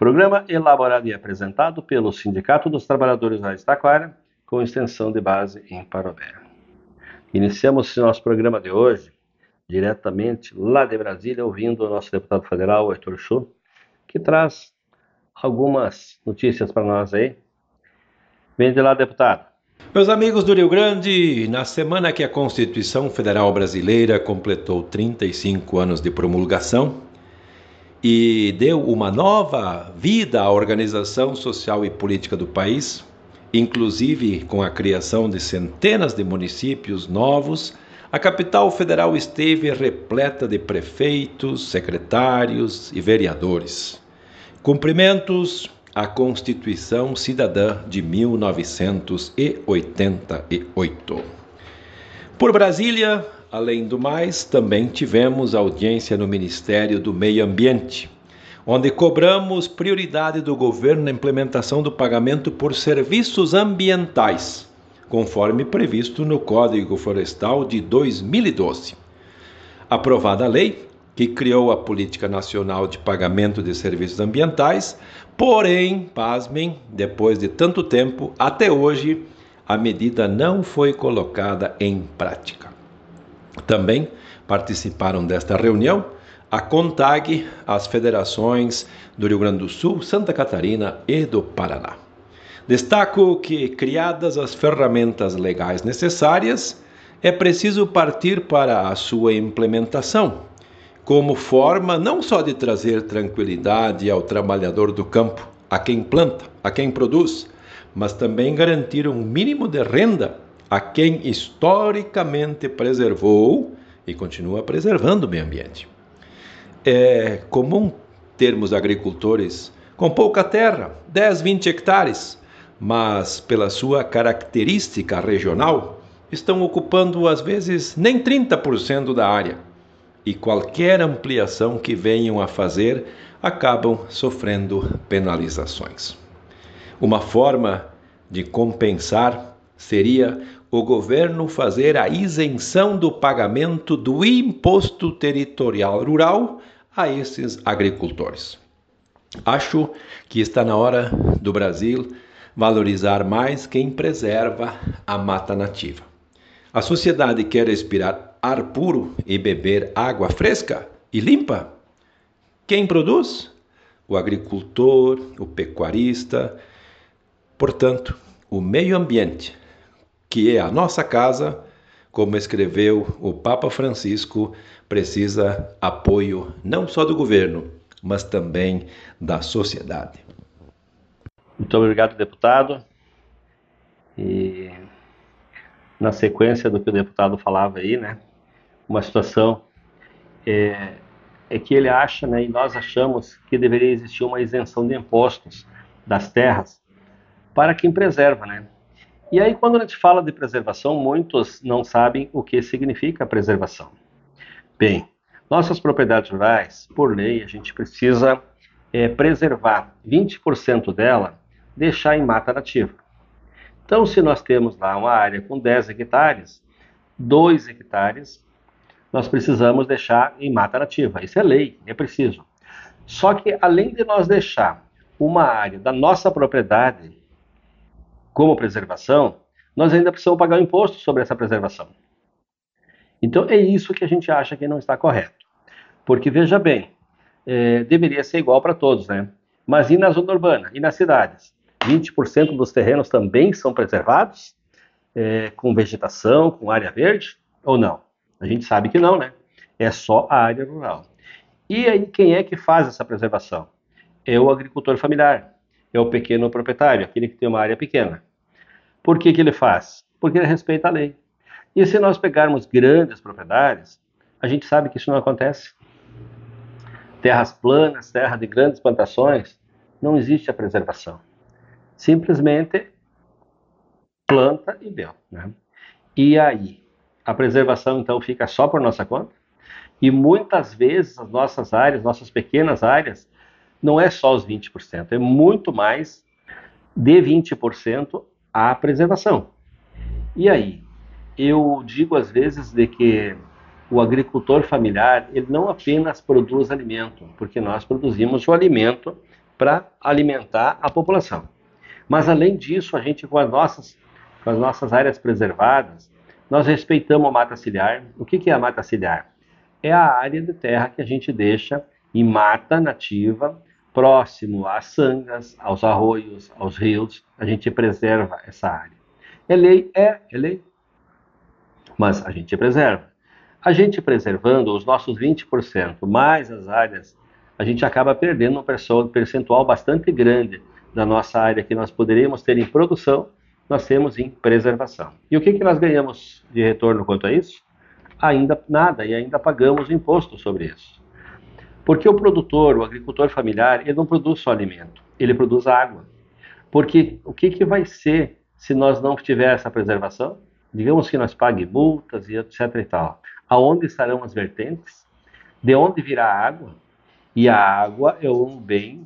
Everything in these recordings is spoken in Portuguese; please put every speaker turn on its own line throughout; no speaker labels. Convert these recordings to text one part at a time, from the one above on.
Programa elaborado e apresentado pelo Sindicato dos Trabalhadores da Taquara, com extensão de base em Parobé. Iniciamos nosso programa de hoje, diretamente lá de Brasília, ouvindo o nosso deputado federal, Heitor Chu, que traz algumas notícias para nós aí. Vem de lá, deputado.
Meus amigos do Rio Grande, na semana que a Constituição Federal Brasileira completou 35 anos de promulgação, e deu uma nova vida à organização social e política do país, inclusive com a criação de centenas de municípios novos. A capital federal esteve repleta de prefeitos, secretários e vereadores. Cumprimentos à Constituição Cidadã de 1988. Por Brasília, Além do mais, também tivemos audiência no Ministério do Meio Ambiente, onde cobramos prioridade do governo na implementação do pagamento por serviços ambientais, conforme previsto no Código Florestal de 2012. Aprovada a lei que criou a Política Nacional de Pagamento de Serviços Ambientais, porém, pasmem, depois de tanto tempo, até hoje, a medida não foi colocada em prática. Também participaram desta reunião a CONTAG, as federações do Rio Grande do Sul, Santa Catarina e do Paraná. Destaco que, criadas as ferramentas legais necessárias, é preciso partir para a sua implementação, como forma não só de trazer tranquilidade ao trabalhador do campo, a quem planta, a quem produz, mas também garantir um mínimo de renda a quem historicamente preservou e continua preservando o meio ambiente. É comum termos agricultores com pouca terra, 10, 20 hectares, mas pela sua característica regional, estão ocupando às vezes nem 30% da área. E qualquer ampliação que venham a fazer acabam sofrendo penalizações. Uma forma de compensar seria o governo fazer a isenção do pagamento do imposto territorial rural a esses agricultores. Acho que está na hora do Brasil valorizar mais quem preserva a mata nativa. A sociedade quer respirar ar puro e beber água fresca e limpa? Quem produz? o agricultor, o pecuarista. Portanto, o meio ambiente, que é a nossa casa, como escreveu o Papa Francisco, precisa apoio não só do governo, mas também da sociedade.
Muito obrigado, deputado. E na sequência do que o deputado falava aí, né, uma situação é, é que ele acha, né, e nós achamos que deveria existir uma isenção de impostos das terras para quem preserva, né? E aí quando a gente fala de preservação, muitos não sabem o que significa preservação. Bem, nossas propriedades rurais, por lei, a gente precisa é, preservar 20% dela, deixar em mata nativa. Então, se nós temos lá uma área com 10 hectares, 2 hectares nós precisamos deixar em mata nativa. Isso é lei, é preciso. Só que além de nós deixar uma área da nossa propriedade como preservação, nós ainda precisamos pagar o imposto sobre essa preservação. Então é isso que a gente acha que não está correto. Porque veja bem, é, deveria ser igual para todos, né? Mas e na zona urbana? E nas cidades? 20% dos terrenos também são preservados? É, com vegetação, com área verde? Ou não? A gente sabe que não, né? É só a área rural. E aí, quem é que faz essa preservação? É o agricultor familiar, é o pequeno proprietário, aquele que tem uma área pequena. Por que, que ele faz? Porque ele respeita a lei. E se nós pegarmos grandes propriedades, a gente sabe que isso não acontece. Terras planas, terra de grandes plantações, não existe a preservação. Simplesmente planta e deu. Né? E aí? A preservação, então, fica só por nossa conta? E muitas vezes as nossas áreas, nossas pequenas áreas, não é só os 20%, é muito mais de 20% a preservação. E aí? Eu digo às vezes de que o agricultor familiar, ele não apenas produz alimento, porque nós produzimos o alimento para alimentar a população. Mas além disso, a gente com as nossas com as nossas áreas preservadas, nós respeitamos a mata ciliar. O que, que é a mata ciliar? É a área de terra que a gente deixa em mata nativa próximo às sangas, aos arroios, aos rios, a gente preserva essa área. É lei? É, é lei. Mas a gente preserva. A gente preservando os nossos 20% mais as áreas, a gente acaba perdendo um percentual bastante grande da nossa área que nós poderíamos ter em produção, nós temos em preservação. E o que, que nós ganhamos de retorno quanto a isso? Ainda nada, e ainda pagamos imposto sobre isso. Porque o produtor, o agricultor familiar, ele não produz só alimento, ele produz água. Porque o que, que vai ser se nós não tiver essa preservação? Digamos que nós pague multas e etc e tal. Aonde estarão as vertentes? De onde virá a água? E a água é um bem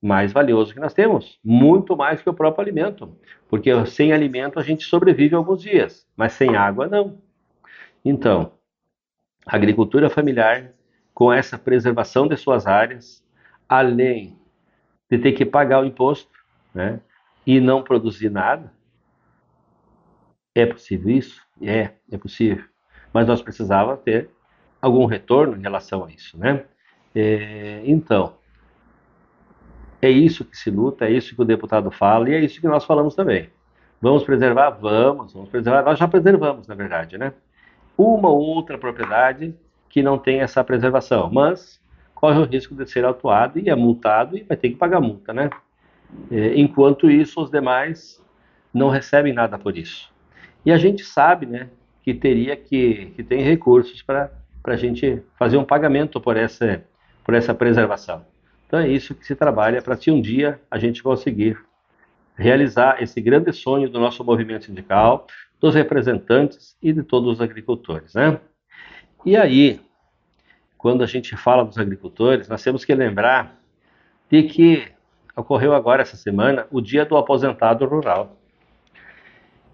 mais valioso que nós temos, muito mais que o próprio alimento, porque sem alimento a gente sobrevive alguns dias, mas sem água não. Então, a agricultura familiar com essa preservação de suas áreas, além de ter que pagar o imposto né, e não produzir nada. É possível isso? É, é possível. Mas nós precisávamos ter algum retorno em relação a isso. Né? É, então, é isso que se luta, é isso que o deputado fala e é isso que nós falamos também. Vamos preservar? Vamos, vamos preservar. Nós já preservamos, na verdade, né? Uma ou outra propriedade que não tem essa preservação, mas corre o risco de ser autuado e é multado e vai ter que pagar multa, né? É, enquanto isso, os demais não recebem nada por isso. E a gente sabe, né, que teria que, que tem recursos para a gente fazer um pagamento por essa, por essa preservação. Então é isso que se trabalha para se um dia a gente conseguir realizar esse grande sonho do nosso movimento sindical, dos representantes e de todos os agricultores, né? E aí, quando a gente fala dos agricultores, nós temos que lembrar de que ocorreu agora essa semana o Dia do Aposentado Rural.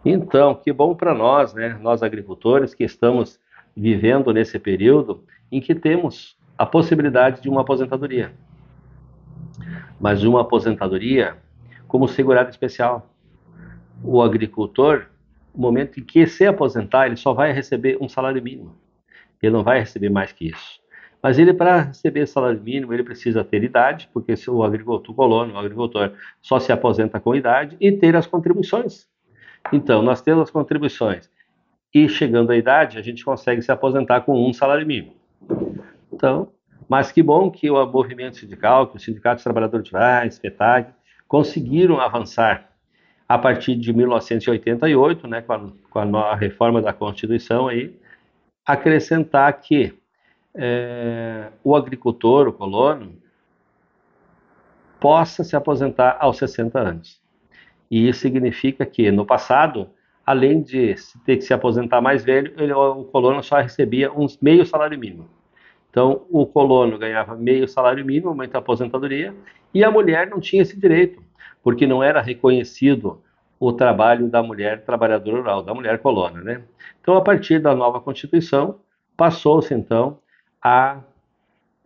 Então, que bom para nós, né, nós agricultores que estamos vivendo nesse período em que temos a possibilidade de uma aposentadoria. Mas uma aposentadoria como segurado especial. O agricultor, no momento em que se aposentar, ele só vai receber um salário mínimo. Ele não vai receber mais que isso. Mas ele, para receber salário mínimo, ele precisa ter idade, porque se o agricultor colono, o agricultor só se aposenta com idade, e ter as contribuições. Então, nós temos as contribuições. E chegando à idade, a gente consegue se aposentar com um salário mínimo. Então, mas que bom que o movimento sindical, que o Sindicato dos Trabalhadores Rurais, FETAG, conseguiram avançar a partir de 1988, né, com a, com a reforma da Constituição aí, acrescentar que é, o agricultor, o colono, possa se aposentar aos 60 anos. E isso significa que, no passado, além de ter que se aposentar mais velho, ele, o colono só recebia uns meio salário mínimo. Então, o colono ganhava meio salário mínimo, aumento aposentadoria, e a mulher não tinha esse direito, porque não era reconhecido o trabalho da mulher trabalhadora rural, da mulher colona, né? Então, a partir da nova Constituição, passou-se, então, a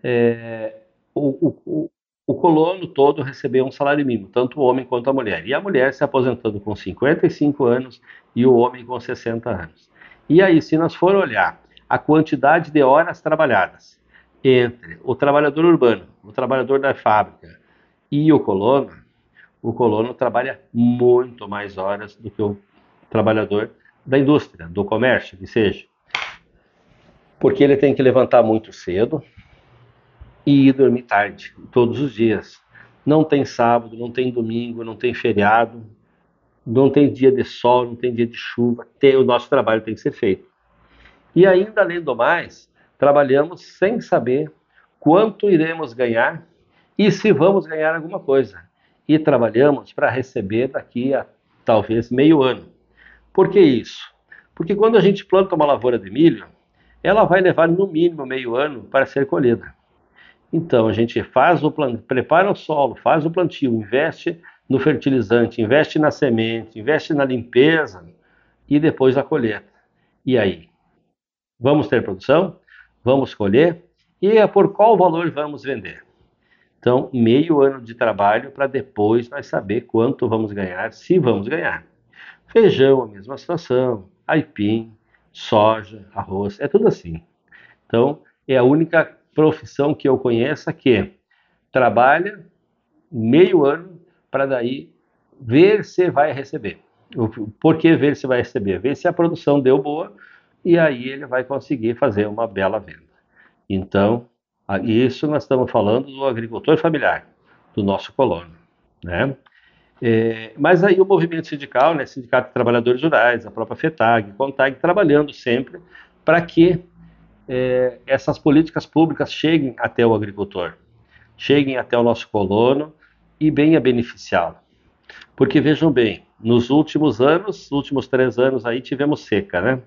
é, o, o, o, colono todo recebeu um salário mínimo, tanto o homem quanto a mulher. E a mulher se aposentando com 55 anos e o homem com 60 anos. E aí, se nós for olhar a quantidade de horas trabalhadas entre o trabalhador urbano, o trabalhador da fábrica e o colono, o colono trabalha muito mais horas do que o trabalhador da indústria, do comércio, que seja porque ele tem que levantar muito cedo e ir dormir tarde, todos os dias. Não tem sábado, não tem domingo, não tem feriado, não tem dia de sol, não tem dia de chuva. Tem, o nosso trabalho tem que ser feito. E ainda, além do mais, trabalhamos sem saber quanto iremos ganhar e se vamos ganhar alguma coisa. E trabalhamos para receber daqui a talvez meio ano. Por que isso? Porque quando a gente planta uma lavoura de milho, ela vai levar no mínimo meio ano para ser colhida. Então a gente faz o plantio, prepara o solo, faz o plantio, investe no fertilizante, investe na semente, investe na limpeza e depois a colheita. E aí? Vamos ter produção? Vamos colher? E é por qual valor vamos vender? Então, meio ano de trabalho para depois nós saber quanto vamos ganhar, se vamos ganhar. Feijão, a mesma situação, aipim, soja, arroz, é tudo assim. Então, é a única profissão que eu conheço que trabalha meio ano para daí ver se vai receber. Por que ver se vai receber? Ver se a produção deu boa e aí ele vai conseguir fazer uma bela venda. Então, isso nós estamos falando do agricultor familiar, do nosso colono, né? É, mas aí o movimento sindical, né, Sindicato de Trabalhadores Rurais, a própria FETAG, CONTAG, trabalhando sempre para que é, essas políticas públicas cheguem até o agricultor, cheguem até o nosso colono e venha beneficiá-lo. Porque vejam bem, nos últimos anos, últimos três anos aí tivemos seca, né?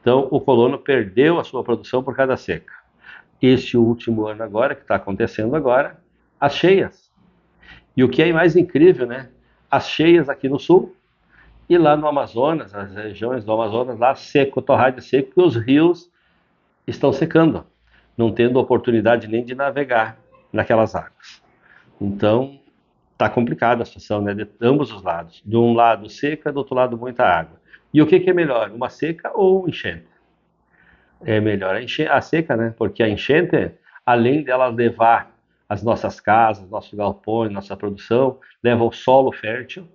Então o colono perdeu a sua produção por causa da seca. Este último ano agora, que está acontecendo agora, as cheias. E o que é mais incrível, né? as cheias aqui no sul e lá no Amazonas, as regiões do Amazonas, lá seco, torrado seco, que os rios estão secando, não tendo oportunidade nem de navegar naquelas águas. Então, está complicada a situação, né, de ambos os lados. De um lado seca, do outro lado muita água. E o que, que é melhor, uma seca ou um enchente? É melhor a, enche a seca, né, porque a enchente, além dela levar as nossas casas, nossos galpões, nossa produção, leva ao solo fértil,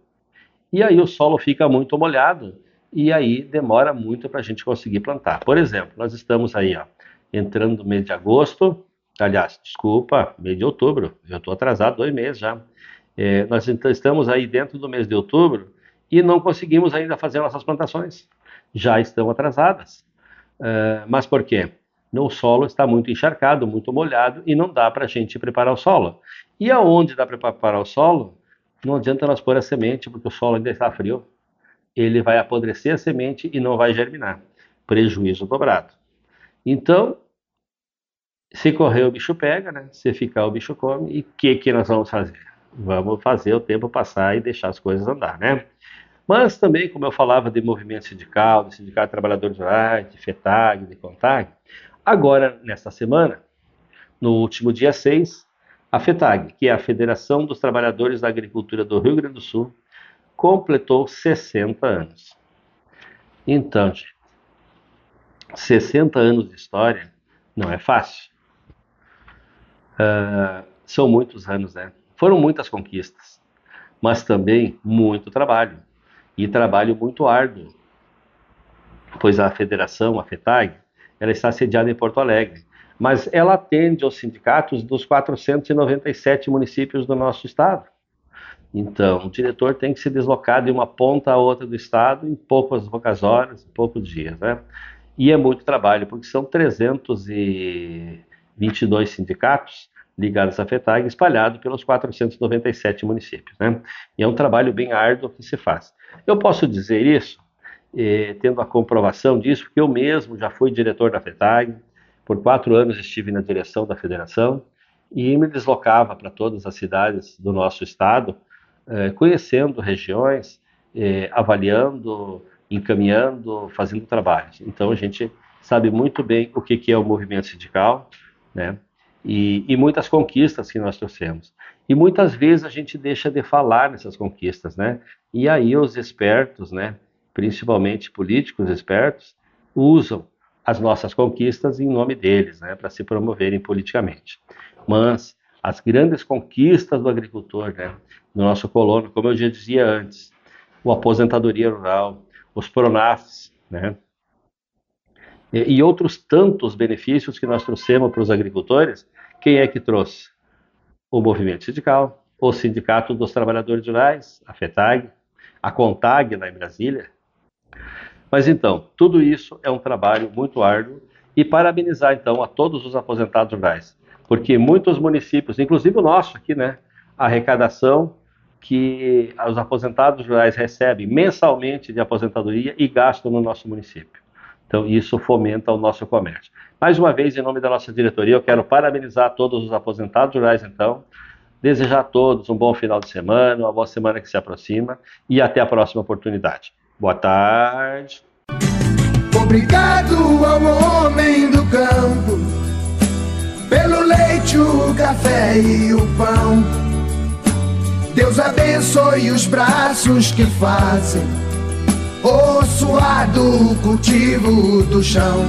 e aí o solo fica muito molhado, e aí demora muito para a gente conseguir plantar. Por exemplo, nós estamos aí, ó, entrando no mês de agosto, aliás, desculpa, mês de outubro, eu estou atrasado dois meses já. É, nós estamos aí dentro do mês de outubro e não conseguimos ainda fazer nossas plantações. Já estão atrasadas. É, mas por quê? o solo está muito encharcado, muito molhado e não dá para a gente preparar o solo. E aonde dá para preparar o solo, não adianta nós pôr a semente, porque o solo ainda está frio. Ele vai apodrecer a semente e não vai germinar. Prejuízo dobrado. Então, se correr o bicho pega, né? Se ficar o bicho come. E o que, que nós vamos fazer? Vamos fazer o tempo passar e deixar as coisas andar, né? Mas também, como eu falava de movimento sindical, de sindicato de trabalhadores rurais, de FETAG, de CONTAG, Agora, nesta semana, no último dia 6, a FETAG, que é a Federação dos Trabalhadores da Agricultura do Rio Grande do Sul, completou 60 anos. Então, gente, 60 anos de história não é fácil. Uh, são muitos anos, né? Foram muitas conquistas, mas também muito trabalho e trabalho muito árduo, pois a federação, a FETAG, ela está sediada em Porto Alegre, mas ela atende aos sindicatos dos 497 municípios do nosso estado. Então, o diretor tem que se deslocar de uma ponta a outra do estado em poucas, poucas horas, poucos dias, né? E é muito trabalho, porque são 322 sindicatos ligados à FETAG, espalhados pelos 497 municípios, né? E é um trabalho bem árduo que se faz. Eu posso dizer isso, eh, tendo a comprovação disso, porque eu mesmo já fui diretor da FETAG, por quatro anos estive na direção da federação e me deslocava para todas as cidades do nosso estado, eh, conhecendo regiões, eh, avaliando, encaminhando, fazendo trabalhos. Então a gente sabe muito bem o que, que é o movimento sindical, né? E, e, muitas conquistas que nós trouxemos. E muitas vezes a gente deixa de falar nessas conquistas, né? E aí os espertos, né, principalmente políticos espertos, usam as nossas conquistas em nome deles, né, para se promoverem politicamente. Mas as grandes conquistas do agricultor, né, do nosso colono, como eu já dizia antes, o aposentadoria rural, os pronafs, né, e, outros tantos benefícios que nós trouxemos para os agricultores, quem é que trouxe? O movimento sindical, o Sindicato dos Trabalhadores Rurais, a FETAG, a CONTAG lá em Brasília. Mas então, tudo isso é um trabalho muito árduo e parabenizar então a todos os aposentados rurais, porque muitos municípios, inclusive o nosso aqui, né, a arrecadação que os aposentados rurais recebem mensalmente de aposentadoria e gastam no nosso município. Então, isso fomenta o nosso comércio. Mais uma vez, em nome da nossa diretoria, eu quero parabenizar todos os aposentados rurais, então, desejar a todos um bom final de semana, uma boa semana que se aproxima e até a próxima oportunidade. Boa tarde.
Obrigado ao homem do campo pelo leite, o café e o pão. Deus abençoe os braços que fazem o suado cultivo do chão.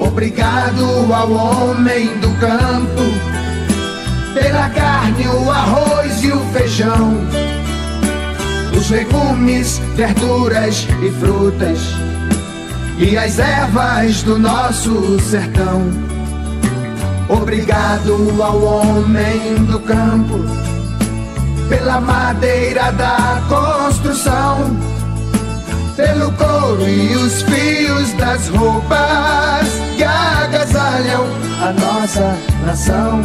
Obrigado ao homem do campo pela carne, o arroz e o feijão os legumes, verduras e frutas e as ervas do nosso sertão. Obrigado ao homem do campo pela madeira da construção, pelo couro e os fios das roupas que agasalham a nossa nação,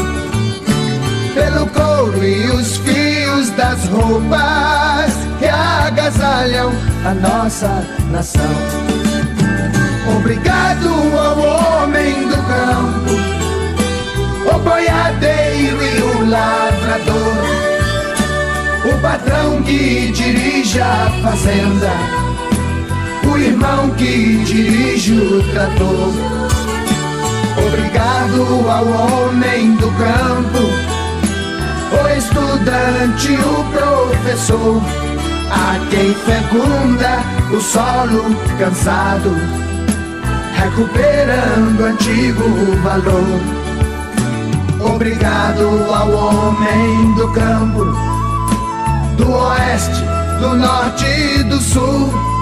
pelo couro e os fios das roupas que agasalham a nossa nação. Obrigado ao homem do campo, o boiadeiro e o lavrador, o patrão que dirige a fazenda, o irmão que dirige o trator. Obrigado ao homem do campo, o estudante, o professor a quem fecunda o solo cansado, recuperando antigo valor. Obrigado ao homem do campo, do oeste, do norte e do sul,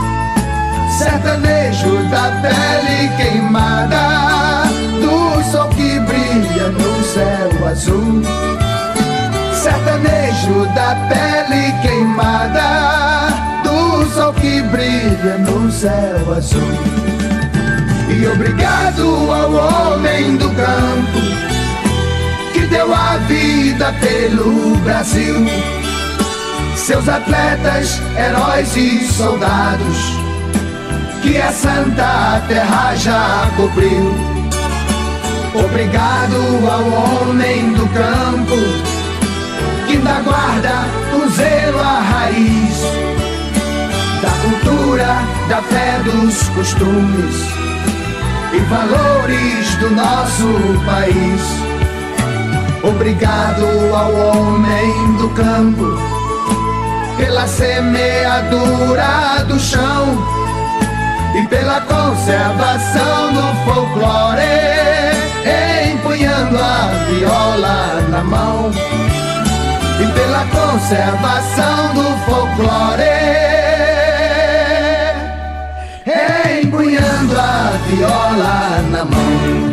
céu azul. E obrigado ao homem do campo que deu a vida pelo Brasil. Seus atletas, heróis e soldados que a santa terra já cobriu. Obrigado ao homem do campo que ainda guarda o zelo a raiz da cultura, da fé, dos costumes e valores do nosso país. Obrigado ao homem do campo pela semeadura do chão, e pela conservação do folclore, empunhando a viola na mão e pela conservação do folclore, viola na mão.